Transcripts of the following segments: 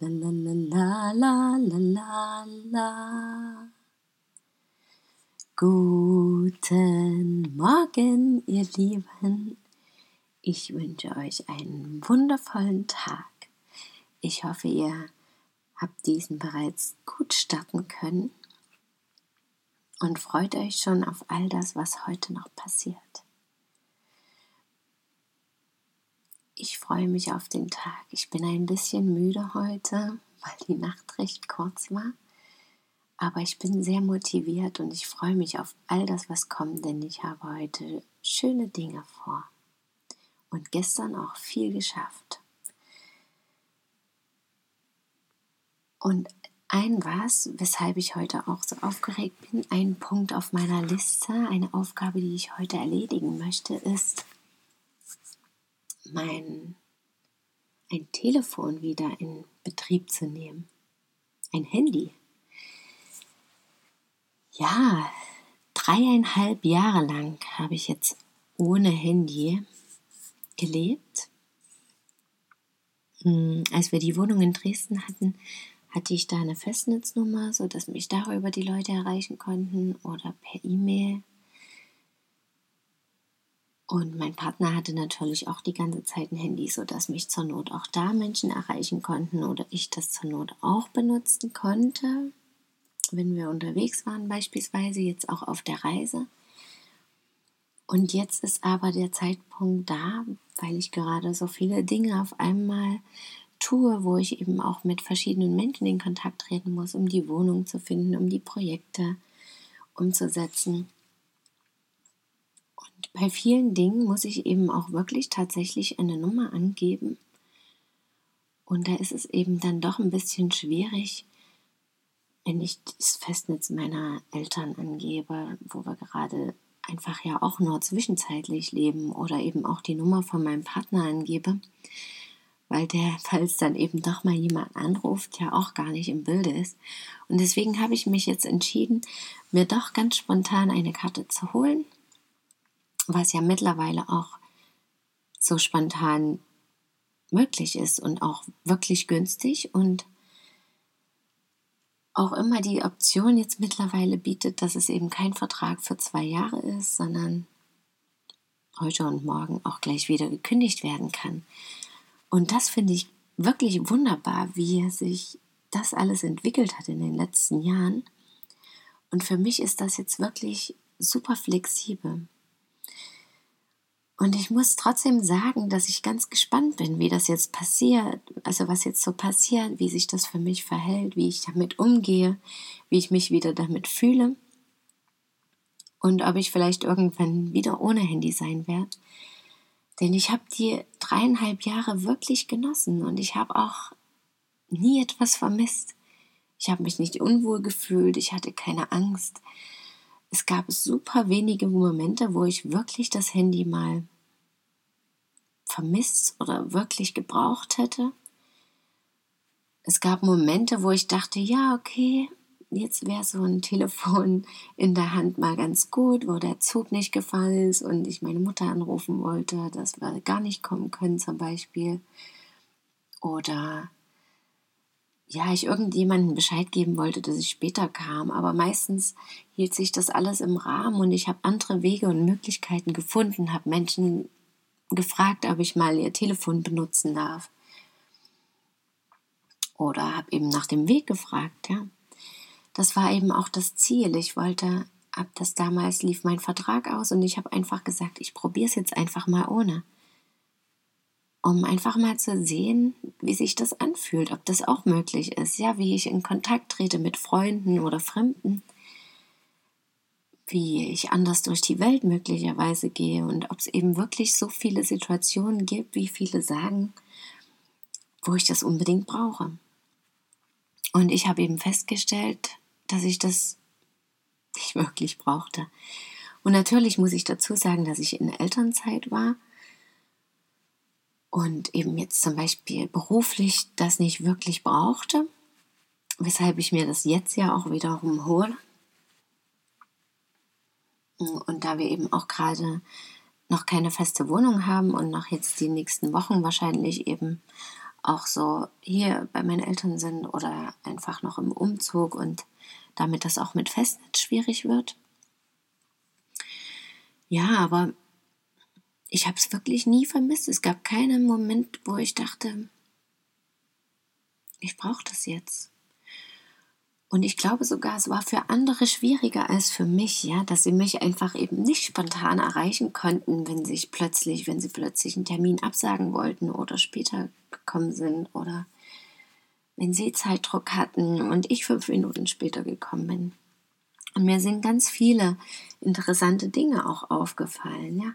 la la la la la la la Guten Morgen, ihr Lieben. Ich wünsche euch einen wundervollen Tag. Ich hoffe, ihr habt diesen bereits gut starten können und freut euch schon auf all das, was heute noch passiert. Ich freue mich auf den Tag. Ich bin ein bisschen müde heute, weil die Nacht recht kurz war. Aber ich bin sehr motiviert und ich freue mich auf all das, was kommt, denn ich habe heute schöne Dinge vor. Und gestern auch viel geschafft. Und ein was, weshalb ich heute auch so aufgeregt bin, ein Punkt auf meiner Liste, eine Aufgabe, die ich heute erledigen möchte, ist mein ein Telefon wieder in Betrieb zu nehmen. Ein Handy. Ja, dreieinhalb Jahre lang habe ich jetzt ohne Handy gelebt. Hm, als wir die Wohnung in Dresden hatten, hatte ich da eine Festnetznummer, sodass mich darüber die Leute erreichen konnten oder per E-Mail. Und mein Partner hatte natürlich auch die ganze Zeit ein Handy, sodass mich zur Not auch da Menschen erreichen konnten oder ich das zur Not auch benutzen konnte, wenn wir unterwegs waren beispielsweise, jetzt auch auf der Reise. Und jetzt ist aber der Zeitpunkt da, weil ich gerade so viele Dinge auf einmal tue, wo ich eben auch mit verschiedenen Menschen in Kontakt treten muss, um die Wohnung zu finden, um die Projekte umzusetzen. Bei vielen Dingen muss ich eben auch wirklich tatsächlich eine Nummer angeben. Und da ist es eben dann doch ein bisschen schwierig, wenn ich das Festnetz meiner Eltern angebe, wo wir gerade einfach ja auch nur zwischenzeitlich leben oder eben auch die Nummer von meinem Partner angebe, weil der, falls dann eben doch mal jemand anruft, ja auch gar nicht im Bilde ist. Und deswegen habe ich mich jetzt entschieden, mir doch ganz spontan eine Karte zu holen, was ja mittlerweile auch so spontan möglich ist und auch wirklich günstig und auch immer die Option jetzt mittlerweile bietet, dass es eben kein Vertrag für zwei Jahre ist, sondern heute und morgen auch gleich wieder gekündigt werden kann. Und das finde ich wirklich wunderbar, wie sich das alles entwickelt hat in den letzten Jahren. Und für mich ist das jetzt wirklich super flexibel. Und ich muss trotzdem sagen, dass ich ganz gespannt bin, wie das jetzt passiert, also was jetzt so passiert, wie sich das für mich verhält, wie ich damit umgehe, wie ich mich wieder damit fühle und ob ich vielleicht irgendwann wieder ohne Handy sein werde. Denn ich habe die dreieinhalb Jahre wirklich genossen und ich habe auch nie etwas vermisst. Ich habe mich nicht unwohl gefühlt, ich hatte keine Angst. Es gab super wenige Momente, wo ich wirklich das Handy mal vermisst oder wirklich gebraucht hätte. Es gab Momente, wo ich dachte, ja, okay, jetzt wäre so ein Telefon in der Hand mal ganz gut, wo der Zug nicht gefallen ist und ich meine Mutter anrufen wollte, dass wir gar nicht kommen können zum Beispiel. Oder ja, ich irgendjemandem Bescheid geben wollte, dass ich später kam. Aber meistens hielt sich das alles im Rahmen und ich habe andere Wege und Möglichkeiten gefunden, habe Menschen gefragt, ob ich mal ihr Telefon benutzen darf. Oder habe eben nach dem Weg gefragt, ja das war eben auch das Ziel. Ich wollte, ab das damals lief mein Vertrag aus und ich habe einfach gesagt, ich probiere es jetzt einfach mal ohne. Um einfach mal zu sehen, wie sich das anfühlt, ob das auch möglich ist, ja, wie ich in Kontakt trete mit Freunden oder Fremden, wie ich anders durch die Welt möglicherweise gehe und ob es eben wirklich so viele Situationen gibt, wie viele sagen, wo ich das unbedingt brauche. Und ich habe eben festgestellt, dass ich das nicht wirklich brauchte. Und natürlich muss ich dazu sagen, dass ich in Elternzeit war und eben jetzt zum Beispiel beruflich das nicht wirklich brauchte, weshalb ich mir das jetzt ja auch wiederum hole. Und da wir eben auch gerade noch keine feste Wohnung haben und noch jetzt die nächsten Wochen wahrscheinlich eben auch so hier bei meinen Eltern sind oder einfach noch im Umzug und damit das auch mit Festnetz schwierig wird. Ja, aber ich habe es wirklich nie vermisst. Es gab keinen Moment, wo ich dachte, ich brauche das jetzt. Und ich glaube sogar, es war für andere schwieriger als für mich, ja, dass sie mich einfach eben nicht spontan erreichen konnten, wenn sich plötzlich, wenn sie plötzlich einen Termin absagen wollten oder später gekommen sind oder wenn sie Zeitdruck hatten und ich fünf Minuten später gekommen bin. Und mir sind ganz viele interessante Dinge auch aufgefallen, ja.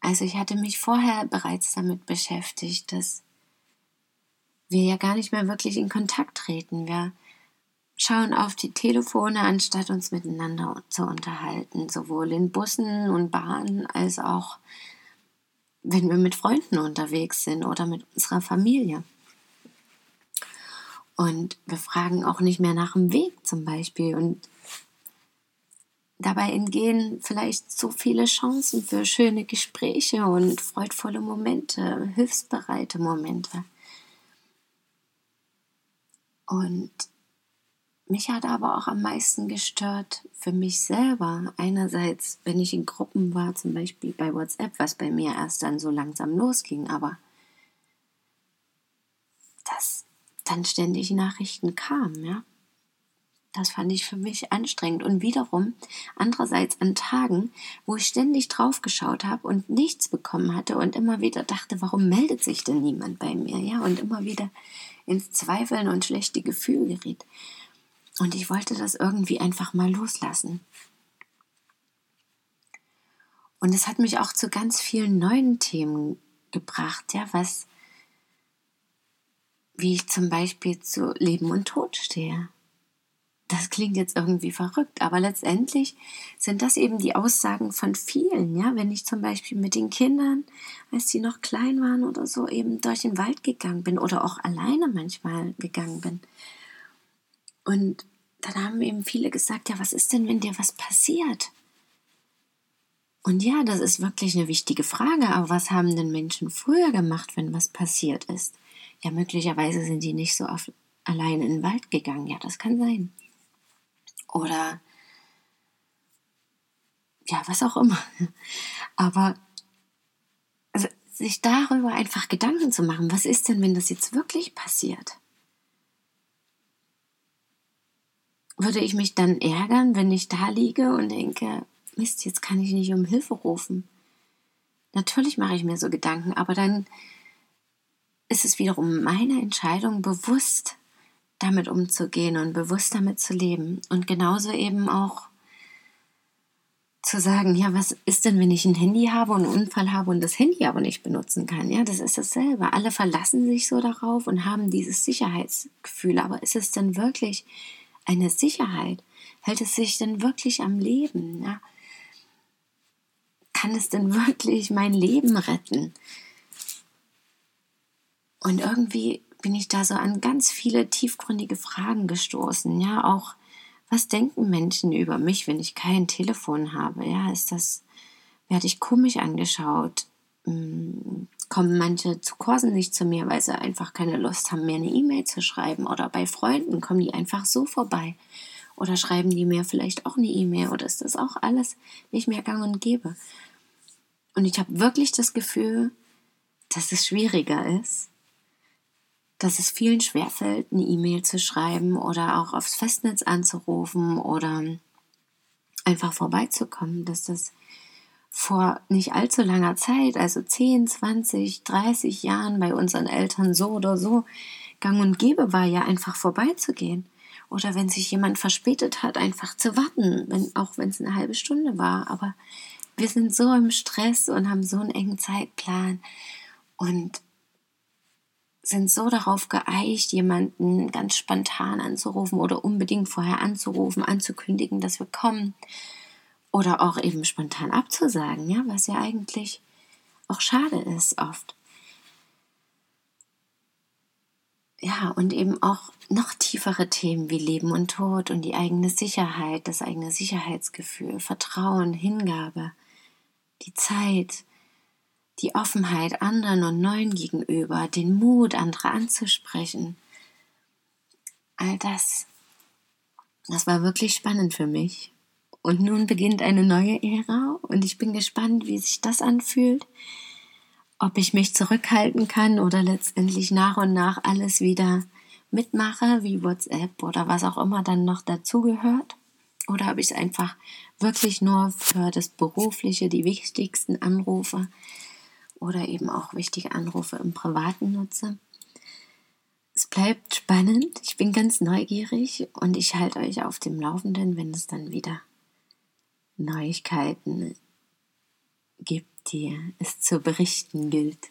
Also ich hatte mich vorher bereits damit beschäftigt, dass wir ja gar nicht mehr wirklich in Kontakt treten. Wir schauen auf die Telefone, anstatt uns miteinander zu unterhalten, sowohl in Bussen und Bahnen als auch wenn wir mit Freunden unterwegs sind oder mit unserer Familie. Und wir fragen auch nicht mehr nach dem Weg zum Beispiel. Und dabei entgehen vielleicht so viele Chancen für schöne Gespräche und freudvolle Momente, hilfsbereite Momente. Und mich hat aber auch am meisten gestört für mich selber. Einerseits, wenn ich in Gruppen war, zum Beispiel bei WhatsApp, was bei mir erst dann so langsam losging, aber dass dann ständig Nachrichten kamen, ja. Das fand ich für mich anstrengend. Und wiederum, andererseits an Tagen, wo ich ständig drauf geschaut habe und nichts bekommen hatte und immer wieder dachte, warum meldet sich denn niemand bei mir? Ja, und immer wieder ins Zweifeln und schlechte Gefühl geriet. Und ich wollte das irgendwie einfach mal loslassen. Und es hat mich auch zu ganz vielen neuen Themen gebracht, ja, was, wie ich zum Beispiel zu Leben und Tod stehe. Das klingt jetzt irgendwie verrückt, aber letztendlich sind das eben die Aussagen von vielen, ja. Wenn ich zum Beispiel mit den Kindern, als die noch klein waren oder so, eben durch den Wald gegangen bin oder auch alleine manchmal gegangen bin, und dann haben eben viele gesagt, ja, was ist denn, wenn dir was passiert? Und ja, das ist wirklich eine wichtige Frage, aber was haben denn Menschen früher gemacht, wenn was passiert ist? Ja, möglicherweise sind die nicht so oft allein in den Wald gegangen. Ja, das kann sein. Oder ja, was auch immer. Aber also, sich darüber einfach Gedanken zu machen, was ist denn, wenn das jetzt wirklich passiert? würde ich mich dann ärgern, wenn ich da liege und denke, Mist, jetzt kann ich nicht um Hilfe rufen. Natürlich mache ich mir so Gedanken, aber dann ist es wiederum meine Entscheidung, bewusst damit umzugehen und bewusst damit zu leben. Und genauso eben auch zu sagen, ja, was ist denn, wenn ich ein Handy habe und einen Unfall habe und das Handy aber nicht benutzen kann? Ja, das ist dasselbe. Alle verlassen sich so darauf und haben dieses Sicherheitsgefühl. Aber ist es denn wirklich eine Sicherheit? Hält es sich denn wirklich am Leben? Ja? Kann es denn wirklich mein Leben retten? Und irgendwie bin ich da so an ganz viele tiefgründige Fragen gestoßen. Ja, auch was denken Menschen über mich, wenn ich kein Telefon habe? Ja, ist das, werde ich komisch angeschaut? Hm, kommen manche zu Kursen nicht zu mir, weil sie einfach keine Lust haben, mir eine E-Mail zu schreiben. Oder bei Freunden kommen die einfach so vorbei. Oder schreiben die mir vielleicht auch eine E-Mail. Oder ist das auch alles nicht mehr gang und gäbe? Und ich habe wirklich das Gefühl, dass es schwieriger ist, dass es vielen schwerfällt, eine E-Mail zu schreiben oder auch aufs Festnetz anzurufen oder einfach vorbeizukommen, dass das vor nicht allzu langer Zeit, also 10, 20, 30 Jahren bei unseren Eltern so oder so gang und gäbe war, ja einfach vorbeizugehen. Oder wenn sich jemand verspätet hat, einfach zu warten, wenn, auch wenn es eine halbe Stunde war. Aber wir sind so im Stress und haben so einen engen Zeitplan. Und sind so darauf geeicht, jemanden ganz spontan anzurufen oder unbedingt vorher anzurufen, anzukündigen, dass wir kommen. Oder auch eben spontan abzusagen, ja, was ja eigentlich auch schade ist oft. Ja, und eben auch noch tiefere Themen wie Leben und Tod und die eigene Sicherheit, das eigene Sicherheitsgefühl, Vertrauen, Hingabe, die Zeit, die Offenheit anderen und Neuen gegenüber, den Mut, andere anzusprechen. All das, das war wirklich spannend für mich. Und nun beginnt eine neue Ära und ich bin gespannt, wie sich das anfühlt, ob ich mich zurückhalten kann oder letztendlich nach und nach alles wieder mitmache, wie WhatsApp oder was auch immer dann noch dazugehört. Oder ob ich es einfach wirklich nur für das Berufliche, die wichtigsten Anrufe, oder eben auch wichtige Anrufe im Privaten nutze. Es bleibt spannend. Ich bin ganz neugierig und ich halte euch auf dem Laufenden, wenn es dann wieder Neuigkeiten gibt, die es zu berichten gilt.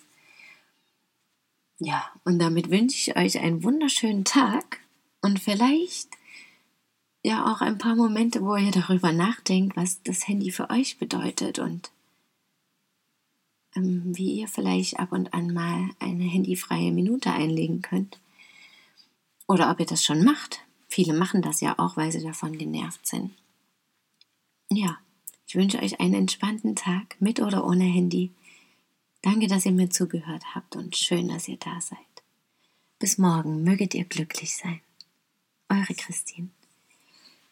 Ja, und damit wünsche ich euch einen wunderschönen Tag und vielleicht ja auch ein paar Momente, wo ihr darüber nachdenkt, was das Handy für euch bedeutet und ähm, wie ihr vielleicht ab und an mal eine handyfreie Minute einlegen könnt. Oder ob ihr das schon macht. Viele machen das ja auch, weil sie davon genervt sind. Ja, ich wünsche euch einen entspannten Tag mit oder ohne Handy. Danke, dass ihr mir zugehört habt und schön, dass ihr da seid. Bis morgen möget ihr glücklich sein. Eure Christine.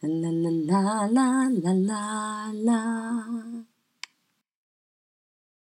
啦啦啦啦啦啦啦。